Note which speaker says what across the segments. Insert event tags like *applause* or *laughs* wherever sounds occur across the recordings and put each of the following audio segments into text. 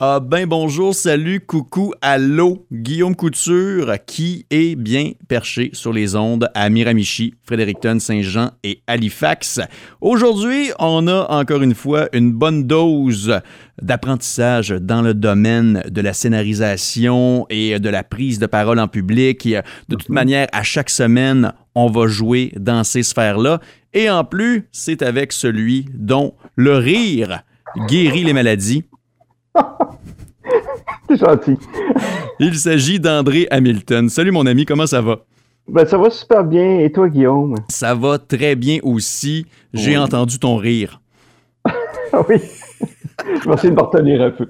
Speaker 1: Ah ben bonjour, salut, coucou, allô, Guillaume Couture qui est bien perché sur les ondes à Miramichi, Fredericton, Saint-Jean et Halifax. Aujourd'hui, on a encore une fois une bonne dose d'apprentissage dans le domaine de la scénarisation et de la prise de parole en public. De toute manière, à chaque semaine, on va jouer dans ces sphères-là. Et en plus, c'est avec celui dont le rire guérit les maladies. *laughs*
Speaker 2: C'est gentil.
Speaker 1: Il s'agit d'André Hamilton. Salut mon ami, comment ça va?
Speaker 2: Ben, ça va super bien. Et toi, Guillaume?
Speaker 1: Ça va très bien aussi. J'ai entendu ton rire.
Speaker 2: Oui. Je vais essayer de me retenir un peu.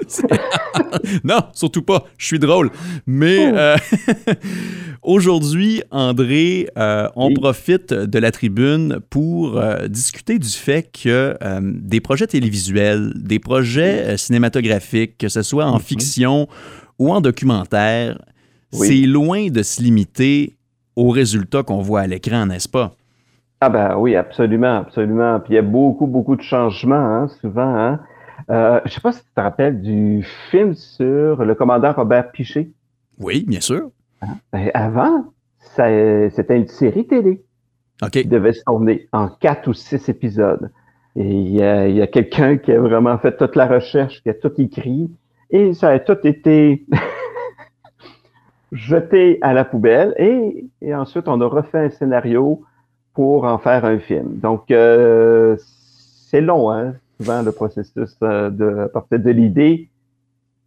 Speaker 2: *laughs*
Speaker 1: non, surtout pas. Je suis drôle. Mais euh, *laughs* aujourd'hui, André, euh, on profite de la tribune pour euh, discuter du fait que des projets télévisuels, des projets cinématographiques, que ce soit en mhm. fiction ou en documentaire, c'est loin de se limiter aux résultats qu'on voit à l'écran, n'est-ce pas?
Speaker 2: Ah ben oui, absolument, absolument. Puis il y a beaucoup, beaucoup de changements, hein, souvent. Hein? Euh, je ne sais pas si tu te rappelles du film sur le commandant Robert Piché.
Speaker 1: Oui, bien sûr.
Speaker 2: Hein? Ben, avant, c'était une série télé qui devait se tourner en quatre ou six épisodes. Et il y a, quelqu'un qui a vraiment fait toute la recherche, qui a tout écrit, et ça a tout été *laughs* jeté à la poubelle. Et, ensuite, on a refait un scénario pour en faire un film. Donc, euh, c'est long, hein? souvent le processus euh, de partir de l'idée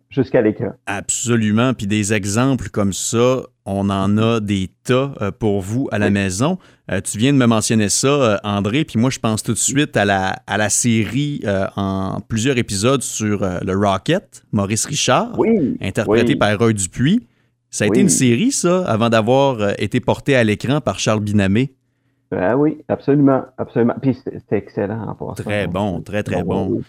Speaker 2: jusqu'à l'écran.
Speaker 1: Absolument. Puis des exemples comme ça, on en a des tas euh, pour vous à la maison. Tu viens de me mentionner ça, André, puis moi je pense tout de suite à la, à la série en plusieurs épisodes sur le Rocket, Maurice Richard, interprété par Roy Dupuis. Ça a été une série, ça, avant d'avoir été porté à l'écran par Charles Binamé.
Speaker 2: Ah oui, absolument, absolument. Puis c'était excellent en passant.
Speaker 1: Très bon, très, très bon.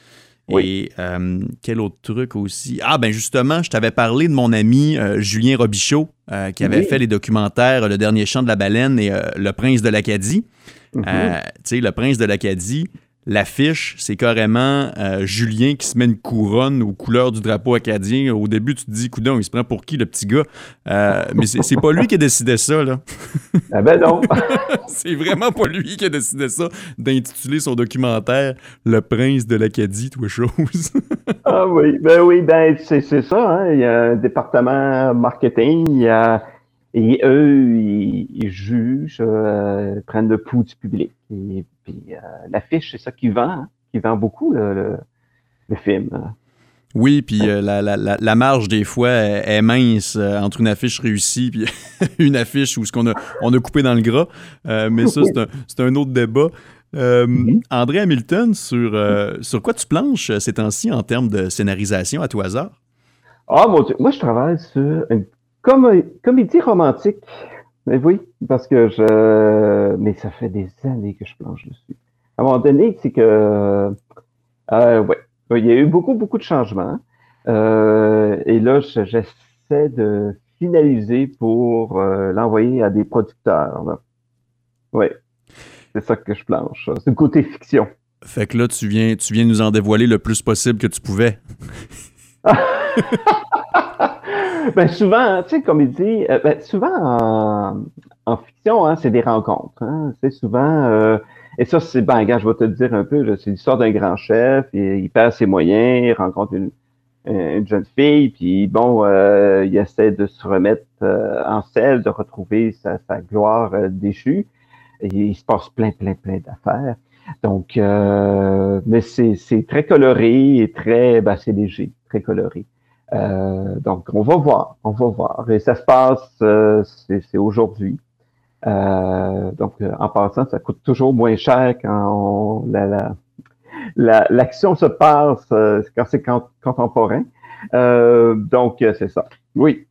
Speaker 1: Et euh, quel autre truc aussi? Ah, ben justement, je t'avais parlé de mon ami euh, Julien Robichaud, euh, qui avait fait les documentaires Le dernier chant de la baleine et Le prince de l'Acadie. Mm-hmm. tu sais, Le prince de l'Acadie, L'affiche, c'est carrément euh, Julien qui se met une couronne aux couleurs du drapeau acadien. Au début, tu te dis, coudon, il se prend pour qui, le petit gars? Euh, mais c'est pas lui qui a décidé ça, là.
Speaker 2: ah ben non! *laughs*
Speaker 1: c'est vraiment pas lui qui a décidé ça, d'intituler son documentaire Le prince de l'Acadie, tout chose.
Speaker 2: ah oui, ben oui, ben c'est ça. Hein. Il y a un département marketing, il y a et eux, ils, jugent, euh, prennent le pouls du public. Et puis euh, l'affiche, c'est ça qui vend, hein, qui vend beaucoup le, film.
Speaker 1: Oui, puis euh, la, la, la, marge des fois est mince entre une affiche réussie puis *laughs* une affiche où ce qu'on a on a coupé dans le gras. mais ça, c'est un, un, autre débat. Mm-hmm. André Hamilton, sur, sur quoi tu planches ces temps-ci en termes de scénarisation à tout hasard?
Speaker 2: Ah, mon Dieu. Moi, je travaille sur une comme, comédie romantique. Mais oui, parce que je. Mais ça fait des années que je planche dessus. À un moment donné, c'est que. Euh, ouais. Il y a eu beaucoup, beaucoup de changements. Euh, et là, j'essaie de finaliser pour euh, l'envoyer à des producteurs. Oui. C'est ça que je planche. C'est le côté fiction.
Speaker 1: Fait que là, tu viens, tu viens nous en dévoiler le plus possible que tu pouvais. *laughs* *laughs*
Speaker 2: ben souvent, tu sais, comme il dit, euh, ben, souvent en, fiction, hein, c'est des rencontres. Hein, c'est souvent, euh, et ça, c'est, ben, gars, je vais te le dire un peu, c'est l'histoire d'un grand chef, il, perd ses moyens, il rencontre une, une jeune fille, puis bon, euh, il essaie de se remettre en selle, de retrouver sa, sa gloire déchue. Et il se passe plein, plein, plein d'affaires. Donc, mais c'est très coloré et très, ben, c'est léger, très coloré. Euh, donc, on va voir, on va voir. Et ça se passe, euh, c'est aujourd'hui. Euh, donc, en passant, ça coûte toujours moins cher quand la, l'action se passe quand c'est contemporain. donc, c'est ça. Oui,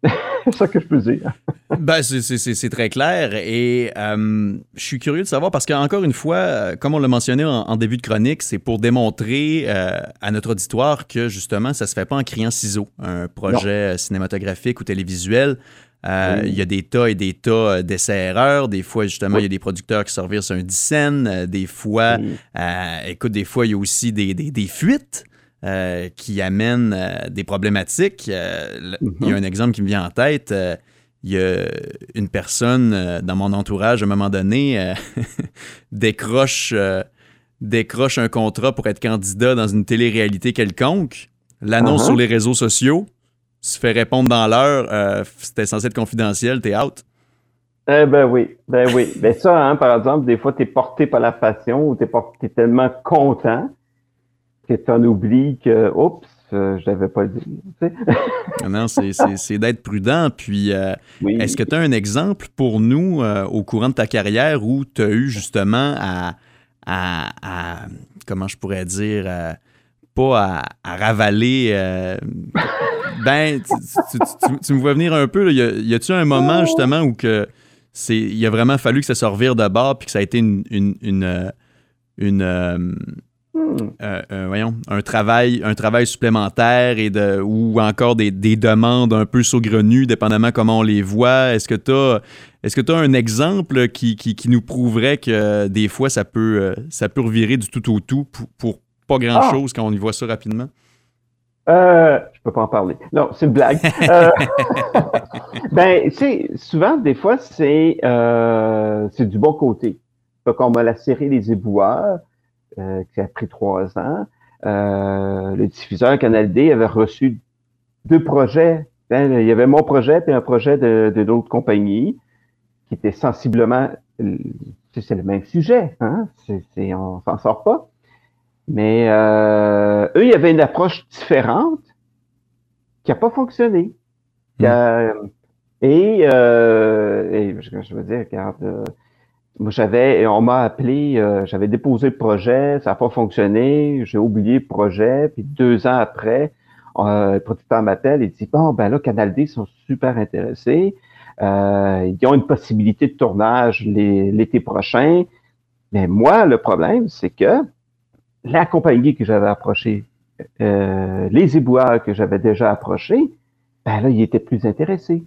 Speaker 2: c'est *laughs* ça que je peux dire.
Speaker 1: ben, c'est très clair. Et euh, je suis curieux de savoir parce qu'encore une fois, euh, comme on l'a mentionné en, début de chronique, c'est pour démontrer euh, à notre auditoire que justement, ça se fait pas en criant ciseaux, un projet cinématographique ou télévisuel. Il y a des tas et des tas d'essais-erreurs. Des fois, justement, il y a des producteurs qui servent un dixaine. Des fois, écoute, des fois, il y a aussi des, des, des fuites. Qui amènent des problématiques. Il y a
Speaker 2: Mhm.
Speaker 1: un exemple qui me vient en tête. il y a une personne dans mon entourage, à un moment donné, *laughs* décroche, décroche un contrat pour être candidat dans une télé-réalité quelconque, l'annonce
Speaker 2: Uh-huh.
Speaker 1: sur les réseaux sociaux, se fait répondre dans l'heure, euh, c'était censé être confidentiel, t'es out.
Speaker 2: Eh ben oui, ben oui. Ben ça, hein, par exemple, des fois, tu es porté par la passion ou tu es, tellement content que tu en oublies que, oups, euh, je l'avais pas dit. sais.
Speaker 1: Non, c'est- c'est c'est d'être prudent. Puis, euh,
Speaker 2: Oui.
Speaker 1: est-ce que tu as un exemple pour nous euh, au courant de ta carrière où tu as eu justement à, à- à- comment je pourrais dire, pas à, à ravaler. ben, tu, tu- tu- tu- tu me vois venir un peu. là. Y a-tu un moment justement où que c'est, il a vraiment fallu que ça se revire de bord puis que ça a été une, une, une, une, euh, euh, voyons, un travail, un travail supplémentaire et de, ou encore des, des demandes un peu saugrenues, dépendamment comment on les voit. Est-ce que tu as, est-ce que tu as un exemple qui, qui, qui nous prouverait que euh, des fois ça peut, ça peut revirer du tout au tout pour, pour pas grand-chose quand on y voit ça rapidement?
Speaker 2: Euh, je peux pas en parler. Non, c'est une blague. Euh, *laughs* ben, tu sais, souvent, des fois, c'est euh, c'est du bon côté. Fait qu'on a la série Les Éboueurs, qui a pris trois ans. Euh, le diffuseur Canal D avait reçu deux projets. Ben, il y avait mon projet puis un projet de, de d'autres compagnies qui étaient sensiblement... euh, C'est le même sujet, hein? C'est, c'est, on s'en sort pas. Mais euh, eux, il y avait une approche différente qui n'a pas fonctionné. A- et, euh, et je, je veux dire, regarde, euh, moi j'avais, on m'a appelé, euh, j'avais déposé le projet, ça n'a pas fonctionné, j'ai oublié le projet, puis deux ans après, euh, le producteur m'appelle et dit bon ben là Canal D sont super intéressés, euh, ils ont une possibilité de tournage l'été prochain, mais moi le problème c'est que la compagnie que j'avais approchée, euh, les éboueurs que j'avais déjà approchés, ben là, ils étaient plus intéressés.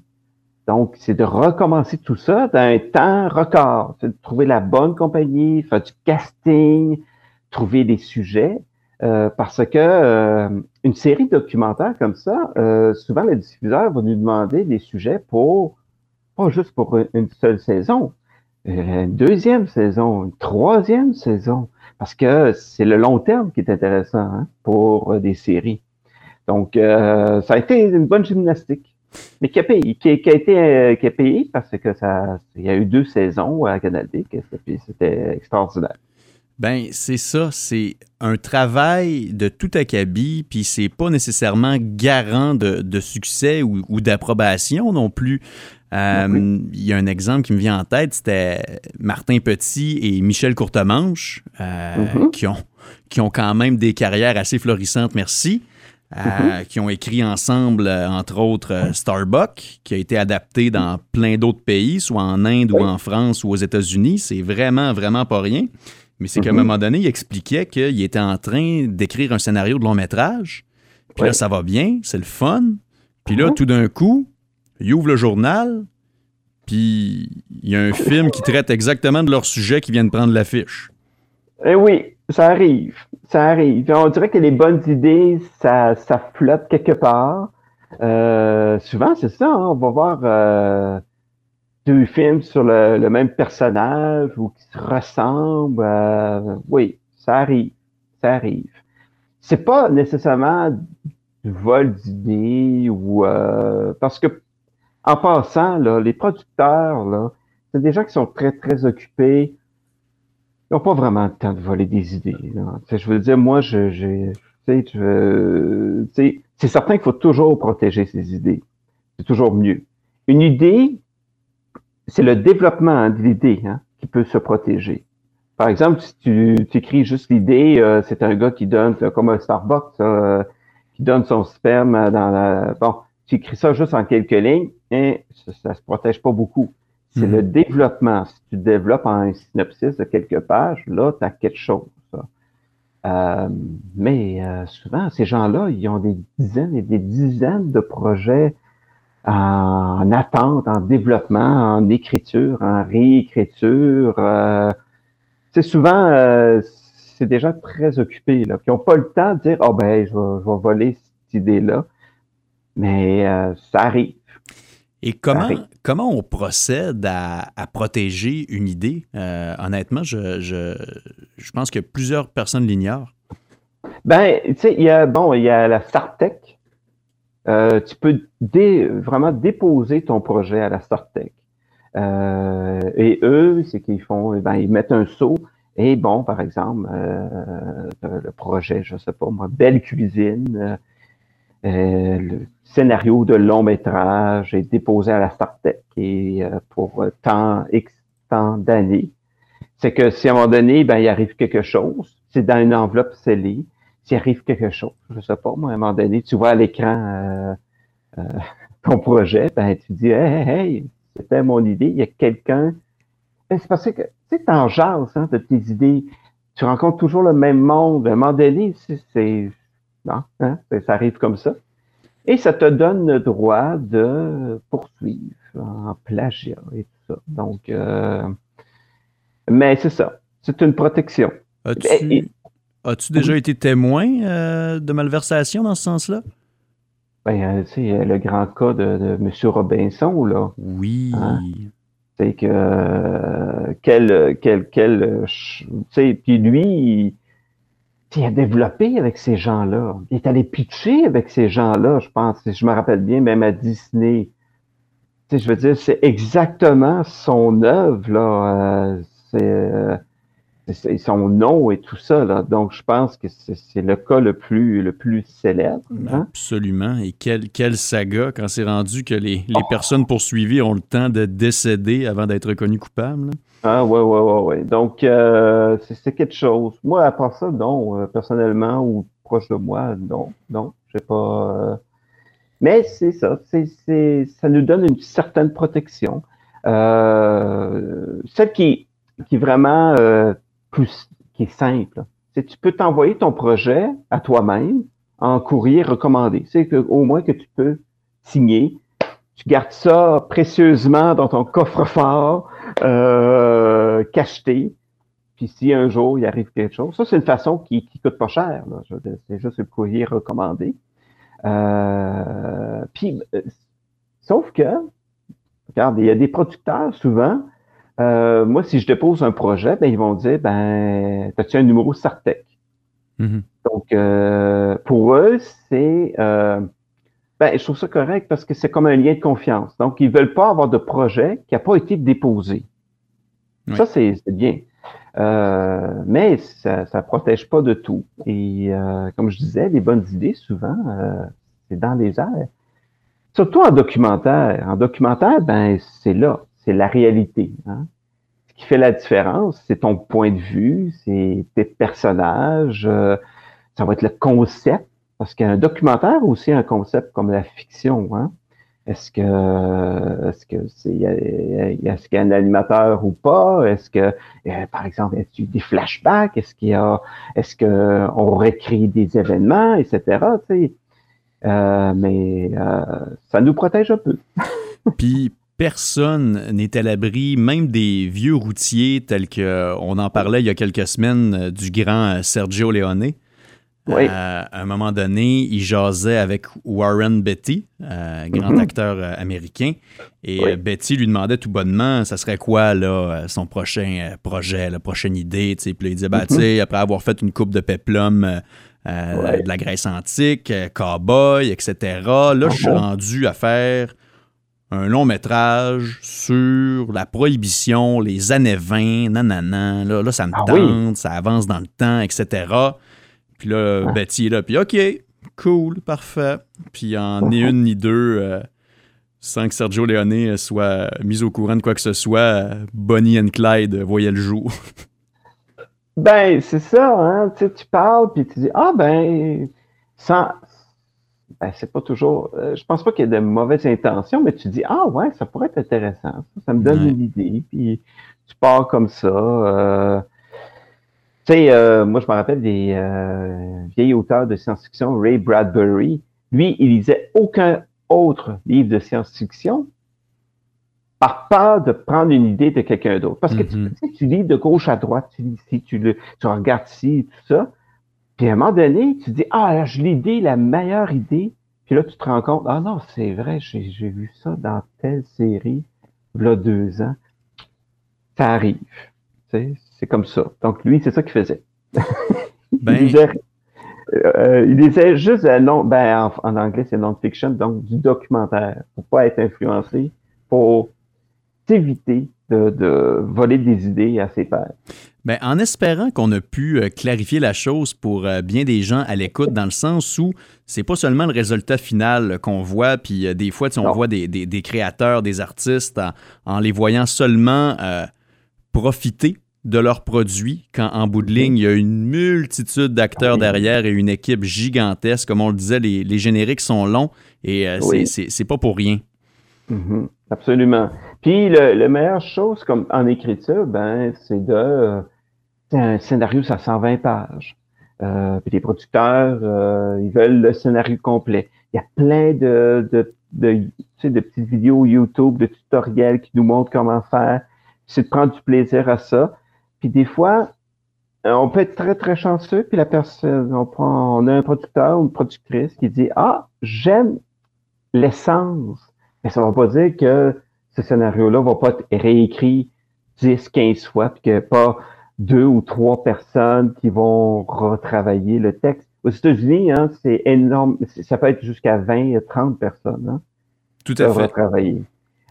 Speaker 2: Donc, c'est de recommencer tout ça dans un temps record. C'est de trouver la bonne compagnie, faire du casting, trouver des sujets. euh, parce que euh, une série documentaire comme ça, euh, souvent le diffuseur va nous demander des sujets pour pas juste pour une- une seule saison, euh, une deuxième saison, une troisième saison, parce que c'est le long terme qui est intéressant hein, pour euh, des séries. Donc, euh, ça a été une bonne gymnastique, mais qui a payé, qui, qui a été euh, qui a payé parce que ça, il y a eu deux saisons à que c'était- extraordinaire.
Speaker 1: Ben, c'est ça, c'est un travail de tout acabit, puis c'est pas nécessairement garant de, de succès ou, ou d'approbation non plus. Euh,
Speaker 2: Non
Speaker 1: Il y a un exemple qui me vient en tête, c'était Martin Petit et Michel Courtemanche, euh,
Speaker 2: Mhm.
Speaker 1: qui, ont, qui ont quand même des carrières assez florissantes, merci. Euh, qui ont écrit ensemble, euh, entre autres, euh, Starbuck, qui a été adapté dans plein d'autres pays, soit en Inde ou en France ou aux États-Unis. C'est vraiment, vraiment pas rien. Mais c'est qu'à un
Speaker 2: Mhm.
Speaker 1: moment donné, il expliquait qu'il était en train d'écrire un scénario de long métrage. Puis là, ça va bien, c'est le fun. Puis là,
Speaker 2: Mhm.
Speaker 1: tout d'un coup, il ouvre le journal, puis il y a un film qui traite exactement de leur sujet qui vient de prendre l'affiche.
Speaker 2: Eh oui, ça arrive, ça arrive. On dirait que les bonnes idées, ça, ça flotte quelque part. Euh, souvent, c'est ça, hein, on va voir euh, deux films sur le, le même personnage ou qui se ressemblent. euh, oui, ça arrive, ça arrive. C'est pas nécessairement du vol d'idées ou euh, parce que en passant, là, les producteurs, là, c'est des gens qui sont très, très occupés. Ils n'ont pas vraiment le temps de voler des idées. je veux dire, moi, c'est certain qu'il faut toujours protéger ses idées. C'est toujours mieux. Une idée, c'est le développement hein, de l'idée hein, qui peut se protéger. Par exemple, si tu, tu écris juste l'idée, euh, c'est un gars qui donne, comme un Starbucks, euh, qui donne son sperme dans la... Bon, tu écris ça juste en quelques lignes, et ça, ça se protège pas beaucoup. C'est
Speaker 1: Mhm.
Speaker 2: le développement. Si tu développes en un synopsis de quelques pages, là, tu as quelque chose. Euh, mais euh, souvent, ces gens-là, ils ont des dizaines et des dizaines de projets en, en attente, en développement, en écriture, en réécriture. Euh, c'est souvent, euh, c'est déjà très occupé, là, qui n'ont pas le temps de dire, oh ben, je vais, je vais voler cette idée-là. Mais euh, ça arrive.
Speaker 1: Et comment, comment on procède à, à protéger une idée? Euh, honnêtement, je, je, je, pense que plusieurs personnes l'ignorent.
Speaker 2: Ben, tu sais, il y a, bon, il y a la StartTech. Euh, tu peux dé, vraiment déposer ton projet à la StartTech. Euh, et eux, c'est qu'ils font, ben, ils mettent un saut. Et bon, par exemple, euh, le projet, je sais pas moi, Belle Cuisine, euh, le scénario de long métrage est déposé à la StarTech et euh, pour tant, X tant d'années. C'est que si à un moment donné, ben, il arrive quelque chose, c'est dans une enveloppe scellée, s'il arrive quelque chose, je sais pas, moi, à un moment donné, tu vois à l'écran euh, *laughs* ton projet, ben, tu dis, hey, hey c'était mon idée, il y a quelqu'un. Ben, c'est parce que, tu sais, t'en jases, hein, de tes idées. Tu rencontres toujours le même monde. À un moment donné, c'est, non, hein? ça arrive comme ça. Et ça te donne le droit de poursuivre en plagiat et tout ça. Donc, euh, mais c'est ça. C'est une protection.
Speaker 1: As-tu, as-tu déjà été témoin euh, de malversation dans ce sens-là?
Speaker 2: Ben, euh, tu sais, le grand cas de, de M. Robinson, là.
Speaker 1: Oui. Hein?
Speaker 2: C'est que, euh, quel, quel, quel, tu sais, puis lui, il a développé avec ces gens-là. Il est allé pitcher avec ces gens-là, je pense, je me rappelle bien, même à Disney. Tu sais, je veux dire, c'est exactement son œuvre, là. Euh, c'est son nom et tout ça. Donc, je pense que c'est le cas le plus, le plus célèbre.
Speaker 1: Hein? Absolument. Et quelle, saga quand c'est rendu que les, les personnes poursuivies ont le temps de décéder avant d'être reconnues coupables.
Speaker 2: Ah ouais, ouais, ouais, ouais. Donc, euh, c'est quelque chose. Moi, à part ça, non, euh, personnellement, ou proche de moi, non, non, je sais pas. Euh... Mais c'est ça, c'est, ça nous donne une certaine protection. Euh, celle qui, qui est vraiment euh, plus, qui est simple, c'est tu peux t'envoyer ton projet à toi-même en courrier recommandé. C'est au moins que tu peux signer. Tu gardes ça précieusement dans ton coffre-fort euh, cacheté. Puis si un jour il arrive quelque chose, ça c'est une façon qui, qui coûte pas cher. C'est juste le courrier recommandé. Euh, puis, euh, sauf que, regarde, il y a des producteurs souvent. Euh, moi, si je dépose un projet, ben ils vont dire, ben, as-tu un numéro Sartec? Mm-hmm. Donc, euh, pour eux, c'est euh, ben, je trouve ça correct parce que c'est comme un lien de confiance. Donc, ils veulent pas avoir de projet qui n'a pas été déposé. Ça, c'est bien. Euh, mais ça ne protège pas de tout. Et euh, comme je disais, les bonnes idées, souvent, euh, c'est dans les airs. Surtout en documentaire. En documentaire, ben, c'est là, c'est la réalité. Hein. Ce qui fait la différence, c'est ton point de vue, c'est tes personnages, ça va être le concept parce qu'un documentaire aussi un concept comme la fiction. Hein? Est-ce que est-ce que c'est est-ce qu'il y a un animateur ou pas? Est-ce que euh, par exemple est-ce qu'il y a des flashbacks? Est-ce qu'il y a est-ce que on des événements, etc. Euh, mais euh, ça nous protège un peu. *laughs*
Speaker 1: Puis personne n'est à l'abri, même des vieux routiers tels que on en parlait il y a quelques semaines du grand Sergio Leone.
Speaker 2: Oui.
Speaker 1: Euh, à un moment donné, il jasait avec Warren Betty, euh, grand mm -hmm. acteur euh, américain. Et oui. Betty lui demandait tout bonnement, ça serait quoi là, son prochain projet, la prochaine idée. Puis là, il disait, bah, mm -hmm. après avoir fait une coupe de péplum, ouais. de la Grèce antique, cowboy, etc., là, je suis rendu à faire un long métrage sur la prohibition, les années 20, nanana. Là, là ça me ah, tente, oui. ça avance dans le temps, etc. Puis là, ah. Betty est là, puis OK, cool, parfait. Puis en ni une ni deux, euh, sans que Sergio Leone soit mis au courant de quoi que ce soit, Bonnie and Clyde voyaient le jour. *laughs*
Speaker 2: ben, c'est ça, hein. Tu, sais, tu parles, puis tu dis, ah ben, sans. Ben, c'est pas toujours. Euh, je pense pas qu'il y ait de mauvaises intentions, mais tu dis, ah ouais, ça pourrait être intéressant. Ça, ça me donne ouais. une idée, puis tu pars comme ça. Euh, tu sais, euh, moi, je me rappelle des euh, vieilles auteurs de science-fiction, Ray Bradbury. Lui, il lisait aucun autre livre de science-fiction par peur de prendre une idée de quelqu'un d'autre. Parce que tu,
Speaker 1: Mhm.
Speaker 2: tu lis de gauche à droite, tu lis ici, tu, le- tu regardes ici, tout ça. Puis à un moment donné, tu dis, ah, là, j'ai l'idée, la meilleure idée. Puis là, tu te rends compte, ah non, c'est vrai, j'ai j'ai vu ça dans telle série, il y a deux ans. Ça arrive. Tu sais, C'est comme ça. Donc lui, c'est ça qu'il faisait. *laughs*
Speaker 1: Ben,
Speaker 2: il, euh, il lisait juste ben, en, en anglais, c'est non-fiction, donc du documentaire, pour pas être influencé, pour s'éviter de, de voler des idées à ses pairs.
Speaker 1: Ben, en espérant qu'on a pu euh, clarifier la chose pour euh, bien des gens à l'écoute, dans le sens où c'est pas seulement le résultat final qu'on voit, puis des fois, tu sais, on
Speaker 2: Non.
Speaker 1: voit des, des- des créateurs, des artistes, en, en les voyant seulement euh, profiter de leurs produits, quand en bout de ligne, il y a une multitude d'acteurs derrière et une équipe gigantesque. Comme on le disait, les, les génériques sont longs et euh, c'est-
Speaker 2: Oui.
Speaker 1: c'est pas pour rien.
Speaker 2: Mhm, absolument. Puis le, le meilleure chose comme en écriture, ben, c'est de euh, un scénario, ça 120 pages. Euh, puis les producteurs, euh, ils veulent le scénario complet. Il y a plein de, de, de, tu sais, de petites vidéos YouTube, de tutoriels qui nous montrent comment faire. C'est de prendre du plaisir à ça. Puis des fois, euh, on peut être très, très chanceux, puis la personne, on prend, on a un producteur ou une productrice qui dit, ah, j'aime l'essence mais ça ne va pas dire que ce scénario-là va pas être réécrit 10, 15 fois, puis qu'il n'y a pas deux ou trois personnes qui vont retravailler le texte. Aux États-Unis, hein, c'est énorme. Ça peut être jusqu'à 20, 30 personnes hein,
Speaker 1: Tout à fait.
Speaker 2: retravailler.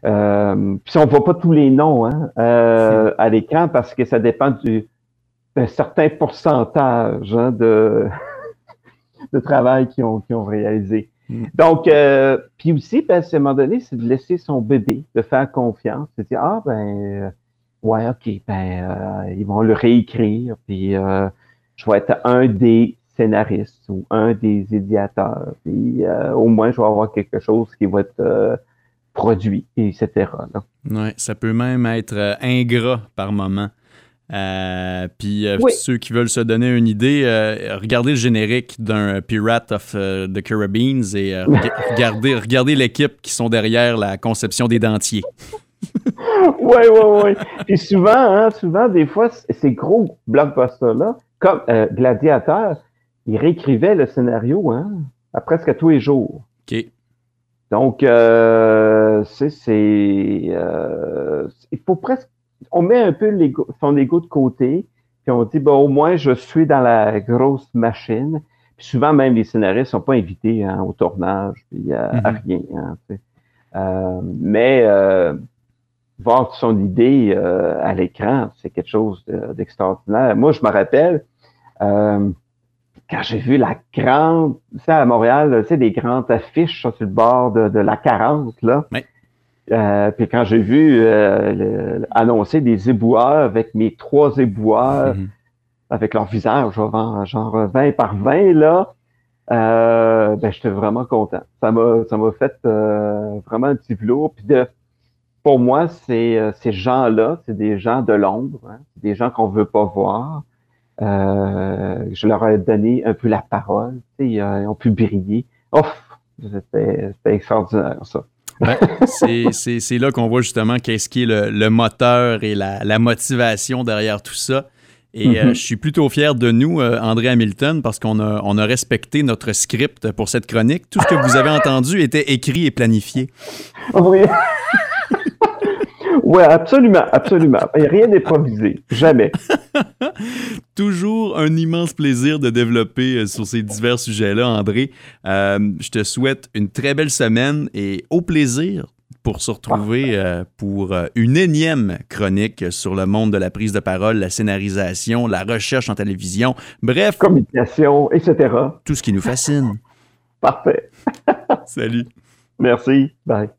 Speaker 2: Euh, puis on voit pas tous les noms hein, euh, à l'écran parce que ça dépend du d'un certain pourcentage hein, de, *laughs* de travail qu'ils ont, qu'ils ont réalisé.
Speaker 1: Mm.
Speaker 2: Donc, euh, puis aussi, ben, à un moment donné, c'est de laisser son bébé, de faire confiance, de dire, ah, ben, euh, ouais, OK, ben, euh, ils vont le réécrire, puis euh, je vais être un des scénaristes ou un des édiateurs, puis euh, au moins, je vais avoir quelque chose qui va être euh, produit, etc. là.
Speaker 1: Ouais, ça peut même être euh, ingrat par moment. Euh, puis euh,
Speaker 2: Oui.
Speaker 1: ceux qui veulent se donner une idée, euh, regardez le générique d'un Pirate of the Caribbean et rega- *laughs* regardez, regardez l'équipe qui sont derrière la conception des dentiers. *laughs*
Speaker 2: ouais, ouais, ouais. Puis souvent, hein, souvent, des fois, ces gros blockbusters-là, comme Gladiateur, ils réécrivaient le scénario hein, à presque tous les jours.
Speaker 1: OK.
Speaker 2: Donc, euh, c'est, c'est, euh, il faut presque, on met un peu son ego de côté, puis on dit, bon, au moins, je suis dans la grosse machine. Puis souvent, même les scénaristes sont pas invités hein, au tournage, puis à, à
Speaker 1: Mhm.
Speaker 2: rien. hein, tu sais. Euh, mais euh, voir son idée euh, à l'écran, c'est quelque chose de- d'extraordinaire. Moi, je me rappelle, euh, quand j'ai vu la grande, tu sais, à Montréal, tu sais, des grandes affiches sur le bord de, de la 40, là.
Speaker 1: Oui.
Speaker 2: Euh, puis quand j'ai vu euh, le- annoncer des éboueurs avec mes trois éboueurs,
Speaker 1: Mhm.
Speaker 2: avec leur visage, genre, genre 20 par 20, là, euh, ben, j'étais vraiment content. Ça m'a, ça m'a fait euh, vraiment un petit velours. Puis de, pour moi, c'est, euh, ces gens-là, c'est des gens de l'ombre, hein, c'est des gens qu'on veut pas voir. Euh, je leur ai donné un peu la parole, tu sais, euh, ils ont pu briller. C'était extraordinaire, ça.
Speaker 1: C'est- là qu'on voit justement qu'est-ce qui est le, le moteur et la, la motivation derrière tout ça. Et euh,
Speaker 2: Mhm.
Speaker 1: je suis plutôt fier de nous, euh, André Hamilton, parce qu'on a, on a respecté notre script pour cette chronique. Tout ce que vous avez entendu était écrit et planifié.
Speaker 2: Oui. Ouais, absolument, absolument. A rien d'improvisé. Jamais. *laughs*
Speaker 1: Toujours un immense plaisir de développer euh, sur ces divers sujets-là, André. Euh, je te souhaite une très belle semaine et au plaisir pour se retrouver euh, pour euh, une énième chronique sur le monde de la prise de parole, la scénarisation, la recherche en télévision, bref,
Speaker 2: Communication, etc.
Speaker 1: tout ce qui nous fascine.
Speaker 2: Parfait. *laughs*
Speaker 1: Salut.
Speaker 2: Merci. Bye.